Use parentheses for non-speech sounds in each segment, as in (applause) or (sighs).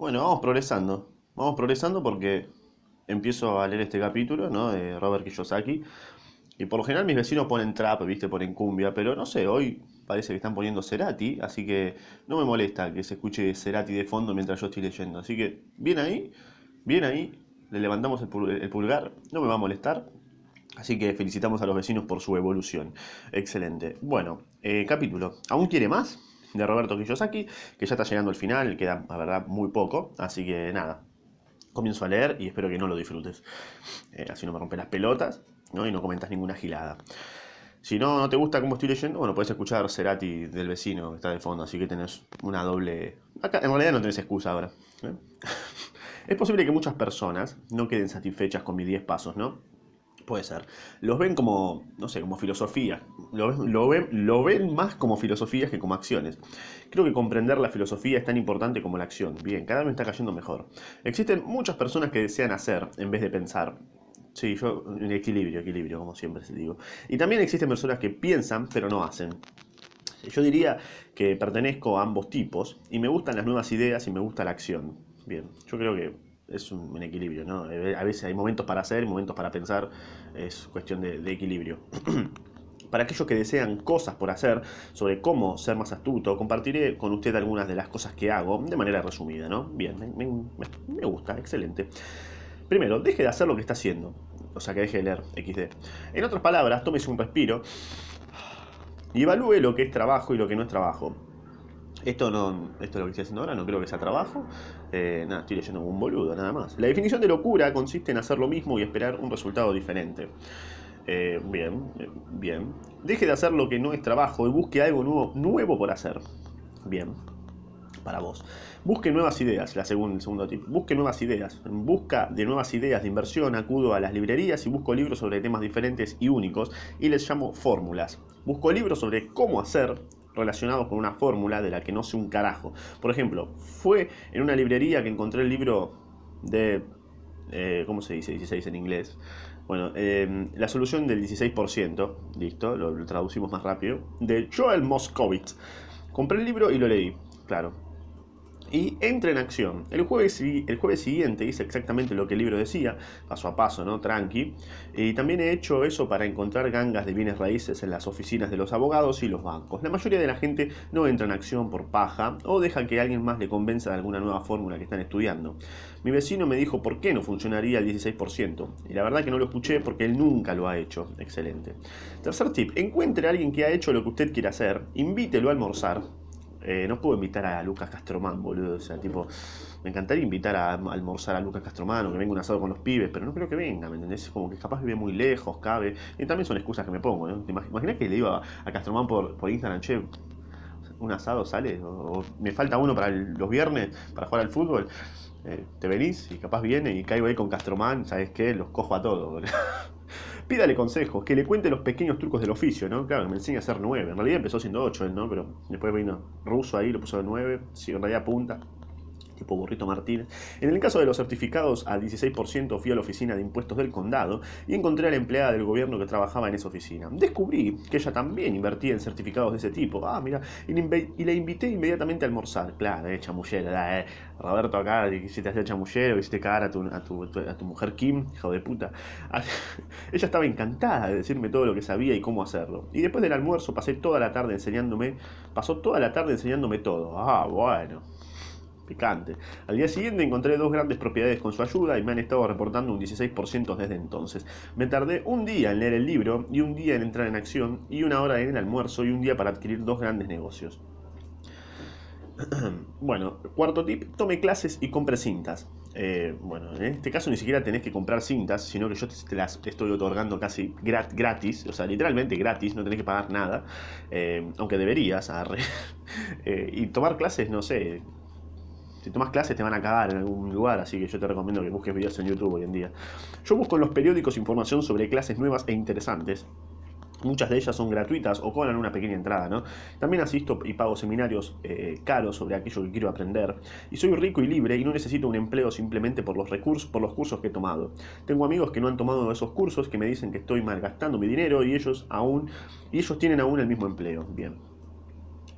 Bueno, vamos progresando. Vamos progresando porque empiezo a leer este capítulo, ¿no? De Robert Kiyosaki. Y por lo general mis vecinos ponen trap, ¿viste? Ponen cumbia, pero no sé, hoy parece que están poniendo Cerati, así que no me molesta que se escuche Cerati de fondo mientras yo estoy leyendo. Así que, bien ahí, bien ahí, le levantamos el pulgar, no me va a molestar. Así que felicitamos a los vecinos por su evolución. Excelente. Bueno, eh, capítulo. ¿Aún quiere más? De Roberto Kiyosaki, que ya está llegando al final, queda, la verdad, muy poco. Así que nada, comienzo a leer y espero que no lo disfrutes. Eh, así no me rompe las pelotas ¿no? y no comentas ninguna gilada. Si no, no te gusta cómo estoy leyendo, bueno, puedes escuchar Cerati del vecino que está de fondo, así que tenés una doble... Acá en realidad no tenés excusa ahora. ¿eh? (laughs) es posible que muchas personas no queden satisfechas con mis 10 pasos, ¿no? Puede ser. Los ven como, no sé, como filosofía. Lo, ven, lo ven más como filosofías que como acciones. Creo que comprender la filosofía es tan importante como la acción. Bien, cada vez me está cayendo mejor. Existen muchas personas que desean hacer en vez de pensar. Sí, yo, equilibrio, equilibrio, como siempre se digo. Y también existen personas que piensan, pero no hacen. Yo diría que pertenezco a ambos tipos y me gustan las nuevas ideas y me gusta la acción. Bien, yo creo que es un, equilibrio, ¿no? A veces hay momentos para hacer, momentos para pensar, es cuestión de, equilibrio. (clears throat) Para aquellos que desean cosas por hacer sobre cómo ser más astuto, compartiré con usted algunas de las cosas que hago de manera resumida, ¿no? Bien, me, gusta, excelente. Primero, deje de hacer lo que está haciendo. O sea, que deje de leer XD. En otras palabras, tómese un respiro y evalúe lo que es trabajo y lo que no es trabajo. Esto, no, esto es lo que estoy haciendo ahora, no creo que sea trabajo. Eh, nada, estoy leyendo un boludo, nada más. La definición de locura consiste en hacer lo mismo y esperar un resultado diferente. Eh, bien, eh, bien. Deje de hacer lo que no es trabajo y busque algo nuevo, nuevo por hacer. Bien, para vos. Busque nuevas ideas, la segunda, el segundo tip. Busque nuevas ideas. En busca de nuevas ideas de inversión, acudo a las librerías y busco libros sobre temas diferentes y únicos y les llamo fórmulas. Busco libros sobre cómo hacer relacionados con una fórmula de la que no sé un carajo. Por ejemplo, fue en una librería que encontré el libro de... Eh, ¿Cómo se dice? 16 en inglés. Bueno, em, la solución del 16%, listo, lo, traducimos más rápido, de Joel Moscovitz. Compré el libro y lo leí, claro y entra en acción. El jueves, el jueves siguiente hice exactamente lo que el libro decía, paso a paso, ¿no? Tranqui. Y también he hecho eso para encontrar gangas de bienes raíces en las oficinas de los abogados y los bancos. La mayoría de la gente no entra en acción por paja o deja que alguien más le convenza de alguna nueva fórmula que están estudiando. Mi vecino me dijo por qué no funcionaría el 16%. Y la verdad que no lo escuché porque él nunca lo ha hecho. Excelente. Tercer tip, encuentre a alguien que ha hecho lo que usted quiere hacer, invítelo a almorzar eh, no puedo invitar a Lucas Castromán, boludo. O sea, tipo, me encantaría invitar a, almorzar a Lucas Castromán o que venga un asado con los pibes, pero no creo que venga, ¿me entendés? Como que capaz vive muy lejos, cabe. Y también son excusas que me pongo, ¿no? ¿Te imaginas que le iba a Castromán por, por Instagram, che? ¿Un asado sale? O, me falta uno para los viernes para jugar al fútbol. Eh, te venís y capaz viene y caigo ahí con Castromán, ¿sabes qué? Los cojo a todos, (laughs) Pídale consejos, que le cuente los pequeños trucos del oficio, ¿no? Claro, me enseña a hacer nueve. En realidad empezó siendo ocho él, ¿no? Pero después vino ruso ahí, lo puso de nueve. Sí, en realidad punta tipo Burrito Martínez. En el caso de los certificados al 16% fui a la oficina de impuestos del condado y encontré a la empleada del gobierno que trabajaba en esa oficina. Descubrí que ella también invertía en certificados de ese tipo. Ah, mira, y le invité inmediatamente a almorzar. Claro, eh, chamullera, eh. Roberto acá, si te hacía chamullero, hiciste cagar a tu, a, tu, a tu mujer Kim, hijo de puta. (laughs) ella estaba encantada de decirme todo lo que sabía y cómo hacerlo. Y después del almuerzo pasé toda la tarde enseñándome, pasó toda la tarde enseñándome todo. Ah, bueno Al día siguiente encontré dos grandes propiedades con su ayuda y me han estado reportando un 16% desde entonces. Me tardé un día en leer el libro y un día en entrar en acción y una hora en el almuerzo y un día para adquirir dos grandes negocios. (clears throat) bueno, cuarto tip, tome clases y compre cintas. Eh, bueno, en este caso ni siquiera tenés que comprar cintas, sino que yo te las estoy otorgando casi gratis, o sea, literalmente gratis, no tenés que pagar nada, eh, aunque deberías, (laughs) eh, y tomar clases, no sé, si tomas clases te van a cagar en algún lugar, así que yo te recomiendo que busques videos en YouTube hoy en día. Yo busco en los periódicos información sobre clases nuevas e interesantes. Muchas de ellas son gratuitas o cobran una pequeña entrada, ¿no? También asisto y pago seminarios eh, caros sobre aquello que quiero aprender. Y soy rico y libre y no necesito un empleo simplemente por los recursos, por los cursos que he tomado. Tengo amigos que no han tomado esos cursos que me dicen que estoy malgastando mi dinero y ellos aún, y ellos tienen aún el mismo empleo. Bien.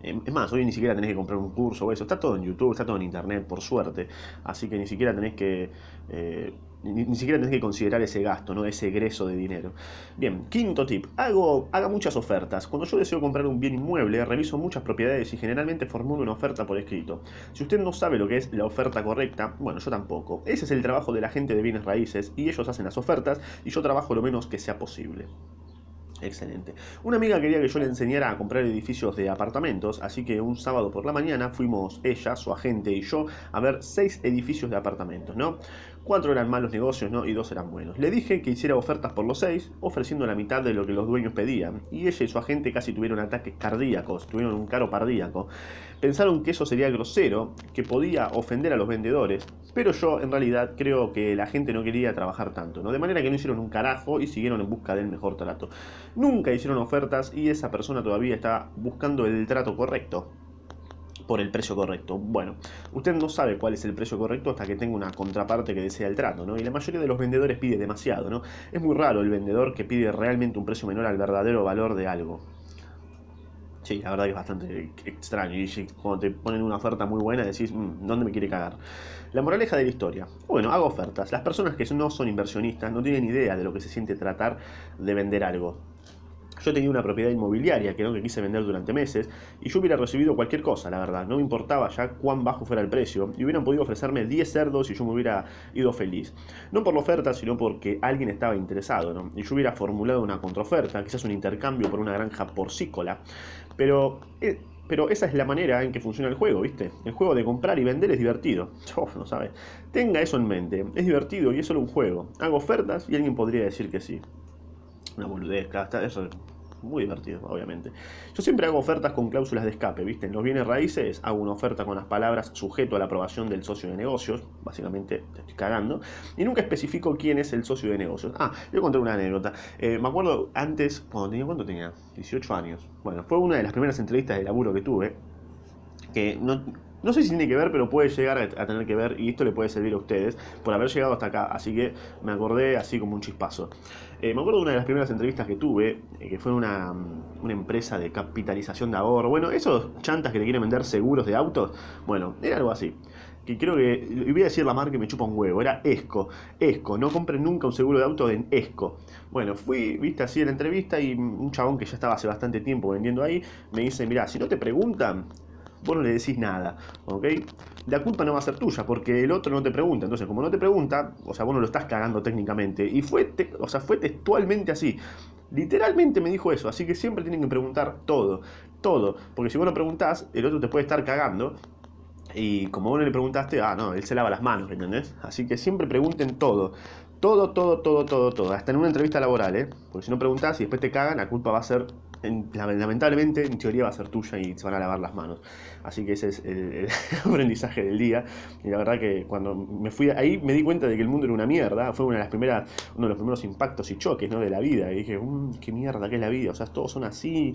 Em, es más, hoy ni siquiera tenés que comprar un curso o eso. Está todo en YouTube, está todo en Internet, por suerte. Así que ni siquiera tenés que... Eh, ni, siquiera que considerar ese gasto, ¿no? ese egreso de dinero. Bien, quinto tip. Hago, haga muchas ofertas. Cuando yo deseo comprar un bien inmueble, reviso muchas propiedades y generalmente formulo una oferta por escrito. Si usted no sabe lo que es la oferta correcta, bueno, yo tampoco. Ese es el trabajo de la gente de bienes raíces y ellos hacen las ofertas y yo trabajo lo menos que sea posible. Excelente. Una amiga quería que yo le enseñara a comprar edificios de apartamentos, así que un sábado por la mañana fuimos ella, su agente y yo a ver seis edificios de apartamentos, ¿no? Cuatro eran malos negocios, ¿no? Y dos eran buenos. Le dije que hiciera ofertas por los seis, ofreciendo la mitad de lo que los dueños pedían. Y ella y su agente casi tuvieron ataques cardíacos, tuvieron un caro cardíaco. Pensaron que eso sería grosero, que podía ofender a los vendedores, pero yo en realidad creo que la gente no quería trabajar tanto, ¿no? De manera que no hicieron un carajo y siguieron en busca del mejor trato. Nunca hicieron ofertas y esa persona todavía está buscando el trato correcto por el precio correcto. Bueno, usted no sabe cuál es el precio correcto hasta que tenga una contraparte que desea el trato, ¿no? Y la mayoría de los vendedores pide demasiado, ¿no? Es muy raro el vendedor que pide realmente un precio menor al verdadero valor de algo. Sí, la verdad que es bastante extraño. Y cuando te ponen una oferta muy buena decís, mm, ¿dónde me quiere cagar? La moraleja de la historia. Bueno, hago ofertas. Las personas que no son inversionistas no tienen idea de lo que se siente tratar de vender algo. Yo tenía una propiedad inmobiliaria que no que quise vender durante meses y yo hubiera recibido cualquier cosa, la verdad. No me importaba ya cuán bajo fuera el precio y hubieran podido ofrecerme 10 cerdos y yo me hubiera ido feliz. No por la oferta, sino porque alguien estaba interesado, ¿no? Y yo hubiera formulado una contraoferta, quizás un intercambio por una granja porcícola. Pero eh, pero esa es la manera en que funciona el juego, ¿viste? El juego de comprar y vender es divertido. (laughs) no sabe. Tenga eso en mente. Es divertido y es solo un juego. Hago ofertas y alguien podría decir que sí. Una boludez, claro, eso muy divertido, obviamente. Yo siempre hago ofertas con cláusulas de escape, ¿viste? En los bienes raíces hago una oferta con las palabras sujeto a la aprobación del socio de negocios, básicamente te estoy cagando, y nunca especifico quién es el socio de negocios. Ah, voy a contar una anécdota. Eh, me acuerdo antes, cuando tenía, ¿cuánto tenía? 18 años. Bueno, fue una de las primeras entrevistas de laburo que tuve, que no, no sé si tiene que ver, pero puede llegar a, tener que ver y esto le puede servir a ustedes por haber llegado hasta acá. Así que me acordé así como un chispazo. Eh, me acuerdo de una de las primeras entrevistas que tuve, eh, que fue una, una empresa de capitalización de ahorro. Bueno, esos chantas que le quieren vender seguros de autos, bueno, era algo así que creo que, voy a decir la marca que me chupa un huevo, era Esco. Esco, no compren nunca un seguro de auto en Esco. Bueno, fui, viste así en la entrevista y un chabón que ya estaba hace bastante tiempo vendiendo ahí, me dice, mira, si no te preguntan, vos no le decís nada, ¿ok? La culpa no va a ser tuya, porque el otro no te pregunta. Entonces, como no te pregunta, o sea, vos no lo estás cagando técnicamente. Y fue, o sea, fue textualmente así. Literalmente me dijo eso, así que siempre tienen que preguntar todo, todo. Porque si vos no preguntás, el otro te puede estar cagando. Y como vos no le preguntaste, ah, no, él se lava las manos, ¿entendés? Así que siempre pregunten todo. Todo, todo, todo, todo, todo. Hasta en una entrevista laboral, ¿eh? Porque si no preguntás y después te cagan, la culpa va a ser lamentablemente en teoría va a ser tuya y se van a lavar las manos. Así que ese es el, (laughs) aprendizaje del día. Y la verdad que cuando me fui ahí me di cuenta de que el mundo era una mierda. Fue una de las primeras, uno de los primeros impactos y choques ¿no? de la vida. Y dije, mmm, qué mierda que es la vida. O sea, todos son así.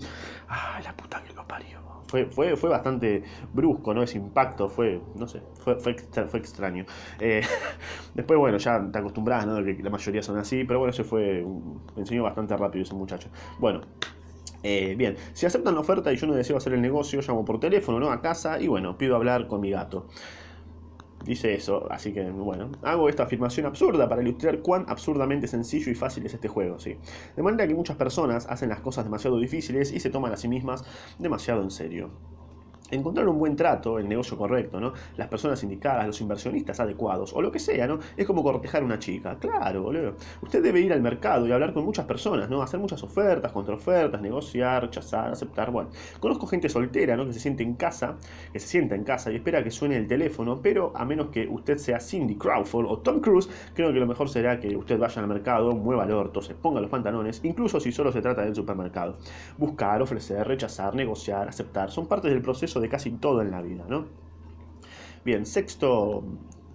Ah, la puta que lo parió. Fue, fue, fue bastante brusco, ¿no? Ese impacto fue, no sé, fue, fue, extraño. Eh, (laughs) después, bueno, ya te acostumbras, ¿no? Que la mayoría son así, pero bueno, ese fue, me enseñó bastante rápido ese muchacho. Bueno, eh, bien, si aceptan la oferta y yo no deseo hacer el negocio, llamo por teléfono, ¿no? A casa y bueno, pido hablar con mi gato. Dice eso, así que bueno, hago esta afirmación absurda para ilustrar cuán absurdamente sencillo y fácil es este juego, sí. De manera que muchas personas hacen las cosas demasiado difíciles y se toman a sí mismas demasiado en serio encontrar un buen trato, el negocio correcto, ¿no? Las personas indicadas, los inversionistas adecuados, o lo que sea, ¿no? Es como cortejar a una chica. Claro, boludo. Usted debe ir al mercado y hablar con muchas personas, ¿no? Hacer muchas ofertas, contraofertas, negociar, rechazar, aceptar. Bueno, conozco gente soltera, ¿no? Que se siente en casa, que se sienta en casa y espera que suene el teléfono, pero a menos que usted sea Cindy Crawford o Tom Cruise, creo que lo mejor será que usted vaya al mercado, mueva el orto, se ponga los pantalones, incluso si solo se trata del supermercado. Buscar, ofrecer, rechazar, negociar, aceptar, son partes del proceso de casi todo en la vida, ¿no? Bien, sexto,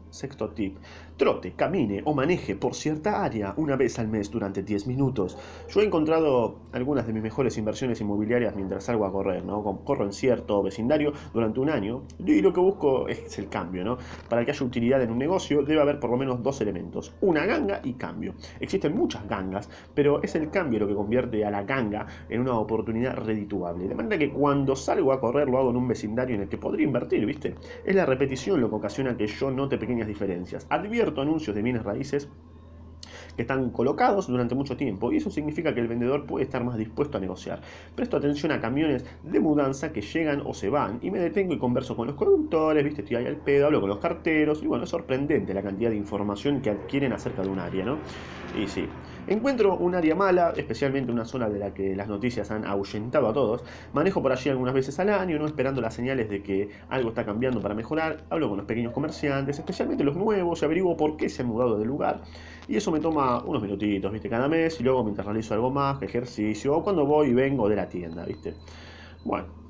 sexto tip. Trote, camine o maneje por cierta área una vez al mes durante 10 minutos. Yo he encontrado algunas de mis mejores inversiones inmobiliarias mientras salgo a correr, ¿no? Corro en cierto vecindario durante un año y lo que busco es el cambio, ¿no? Para que haya utilidad en un negocio debe haber por lo menos dos elementos, una ganga y cambio. Existen muchas gangas, pero es el cambio lo que convierte a la ganga en una oportunidad redituable. De manera que cuando salgo a correr lo hago en un vecindario en el que podría invertir, ¿viste? Es la repetición lo que ocasiona que yo note pequeñas diferencias. Advierto anuncios de bienes raíces que están colocados durante mucho tiempo y eso significa que el vendedor puede estar más dispuesto a negociar. Presto atención a camiones de mudanza que llegan o se van y me detengo y converso con los conductores, viste, estoy ahí al pedo, hablo con los carteros y bueno, es sorprendente la cantidad de información que adquieren acerca de un área, ¿no? Y sí, encuentro un área mala, especialmente una zona de la que las noticias han ahuyentado a todos, manejo por allí algunas veces al año, no esperando las señales de que algo está cambiando para mejorar, hablo con los pequeños comerciantes, especialmente los nuevos, y averiguo por qué se han mudado de lugar y eso me toma unos minutitos, ¿viste? Cada mes y luego mientras realizo algo más, ejercicio, o cuando voy y vengo de la tienda, ¿viste? Bueno.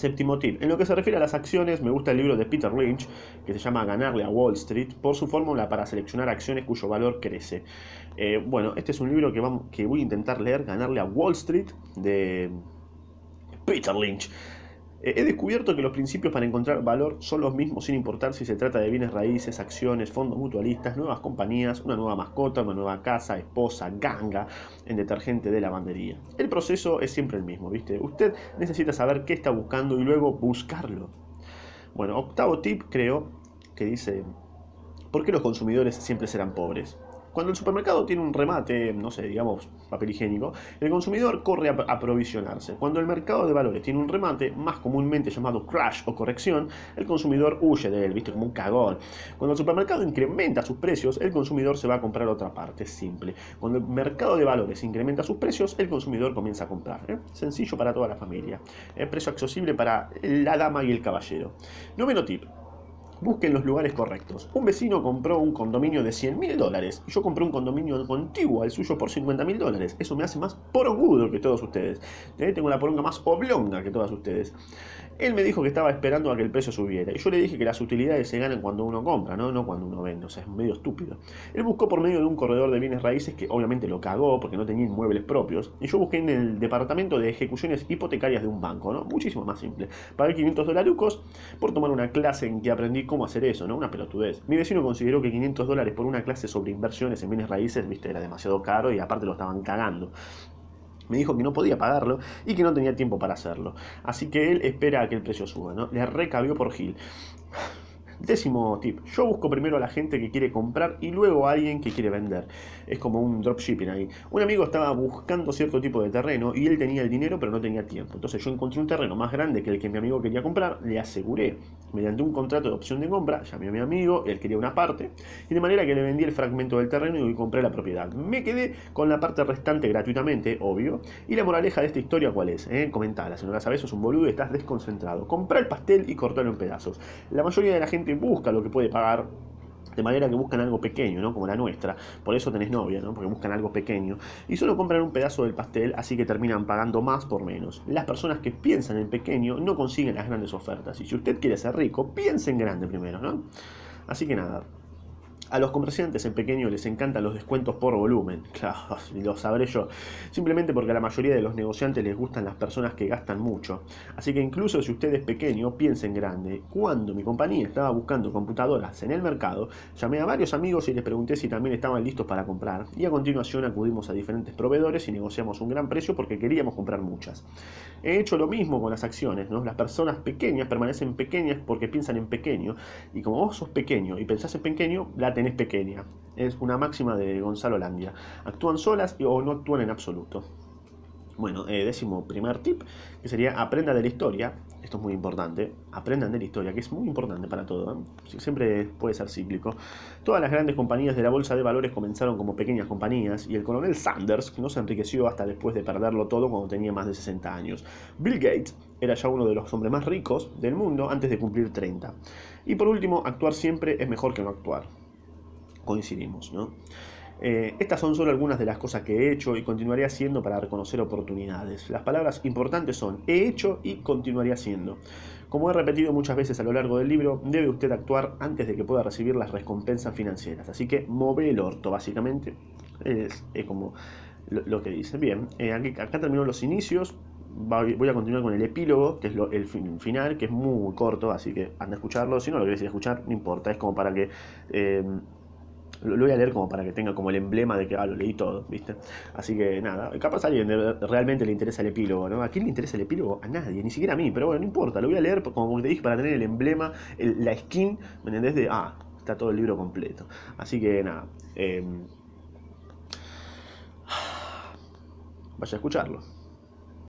Séptimo tip. En lo que se refiere a las acciones, me gusta el libro de Peter Lynch, que se llama Ganarle a Wall Street, por su fórmula para seleccionar acciones cuyo valor crece. Eh, bueno, este es un libro que, que voy a intentar leer, Ganarle a Wall Street, de Peter Lynch. He descubierto que los principios para encontrar valor son los mismos sin importar si se trata de bienes raíces, acciones, fondos mutualistas, nuevas compañías, una nueva mascota, una nueva casa, esposa, ganga, en detergente de lavandería. El proceso es siempre el mismo, ¿viste? Usted necesita saber qué está buscando y luego buscarlo. Bueno, octavo tip creo que dice, ¿por qué los consumidores siempre serán pobres? Cuando el supermercado tiene un remate, no sé, digamos, papel higiénico, el consumidor corre a aprovisionarse. Cuando el mercado de valores tiene un remate, más comúnmente llamado crash o corrección, el consumidor huye de él, viste, como un cagón. Cuando el supermercado incrementa sus precios, el consumidor se va a comprar otra parte, simple. Cuando el mercado de valores incrementa sus precios, el consumidor comienza a comprar. ¿eh? Sencillo para toda la familia. ¿eh? Precio accesible para la dama y el caballero. Noveno tip busquen los lugares correctos. Un vecino compró un condominio de 100 mil dólares y yo compré un condominio contiguo al suyo por 50 mil dólares. Eso me hace más porongudo que todos ustedes. ¿Eh? Tengo la poronga más oblonga que todas ustedes. Él me dijo que estaba esperando a que el precio subiera. Y yo le dije que las utilidades se ganan cuando uno compra, ¿no? no cuando uno vende. O sea, es medio estúpido. Él buscó por medio de un corredor de bienes raíces que obviamente lo cagó porque no tenía inmuebles propios. Y yo busqué en el departamento de ejecuciones hipotecarias de un banco, ¿no? Muchísimo más simple. Pagué 500 dolarucos por tomar una clase en que aprendí cómo hacer eso, ¿no? Una pelotudez. Mi vecino consideró que 500 dólares por una clase sobre inversiones en bienes raíces, viste, era demasiado caro y aparte lo estaban cagando me dijo que no podía pagarlo y que no tenía tiempo para hacerlo. Así que él espera a que el precio suba, ¿no? Le recabió por Gil. Décimo tip, yo busco primero a la gente que quiere comprar y luego a alguien que quiere vender. Es como un dropshipping ahí. Un amigo estaba buscando cierto tipo de terreno y él tenía el dinero pero no tenía tiempo. Entonces yo encontré un terreno más grande que el que mi amigo quería comprar, le aseguré mediante un contrato de opción de compra, llamé a mi amigo, él quería una parte, y de manera que le vendí el fragmento del terreno y compré la propiedad. Me quedé con la parte restante gratuitamente, obvio. Y la moraleja de esta historia, ¿cuál es? Eh? Comentala, si no la sabes, sos un boludo y estás desconcentrado. Comprá el pastel y cortalo en pedazos. La mayoría de la gente busca lo que puede pagar de manera que buscan algo pequeño, ¿no? Como la nuestra. Por eso tenés novia, ¿no? Porque buscan algo pequeño. Y solo compran un pedazo del pastel, así que terminan pagando más por menos. Las personas que piensan en pequeño no consiguen las grandes ofertas. Y si usted quiere ser rico, piense en grande primero, ¿no? Así que nada, a los comerciantes en pequeño les encantan los descuentos por volumen, (laughs) claro, lo sabré yo, simplemente porque a la mayoría de los negociantes les gustan las personas que gastan mucho. Así que incluso si usted es pequeño, piense en grande. Cuando mi compañía estaba buscando computadoras en el mercado, llamé a varios amigos y les pregunté si también estaban listos para comprar, y a continuación acudimos a diferentes proveedores y negociamos un gran precio porque queríamos comprar muchas. He hecho lo mismo con las acciones. Las personas pequeñas permanecen pequeñas porque piensan en pequeño, y como vos sos pequeño y pensás en pequeño, la es pequeña. Es una máxima de Gonzalo Landia. Actúan solas o no actúan en absoluto. Bueno, eh, décimo primer tip, que sería aprenda de la historia. Esto es muy importante. Aprendan de la historia, que es muy importante para todo. ¿eh? Siempre puede ser cíclico. Todas las grandes compañías de la bolsa de valores comenzaron como pequeñas compañías y el coronel Sanders no se enriqueció hasta después de perderlo todo cuando tenía más de 60 años. Bill Gates era ya uno de los hombres más ricos del mundo antes de cumplir 30. Y por último, actuar siempre es mejor que no actuar coincidimos, ¿no? Eh, estas son solo algunas de las cosas que he hecho y continuaré haciendo para reconocer oportunidades. Las palabras importantes son he hecho y continuaré haciendo. Como he repetido muchas veces a lo largo del libro, debe usted actuar antes de que pueda recibir las recompensas financieras. Así que move el orto, básicamente. Es, como lo, que dice. Bien, eh, acá terminó los inicios voy a continuar con el epílogo, que es el final, que es muy corto, así que anda a escucharlo. Si no lo querés ir a escuchar, no importa, es como para que. Eh, lo, voy a leer como para que tenga como el emblema de que ah, lo leí todo, ¿viste? Así que nada, capaz a alguien realmente le interesa el epílogo, ¿no? ¿A quién le interesa el epílogo? A nadie, ni siquiera a mí, pero bueno, no importa, lo voy a leer como te dije para tener el emblema, la skin, ¿me entendés? De, ah, está todo el libro completo. Así que nada, eh, (sighs) vaya a escucharlo.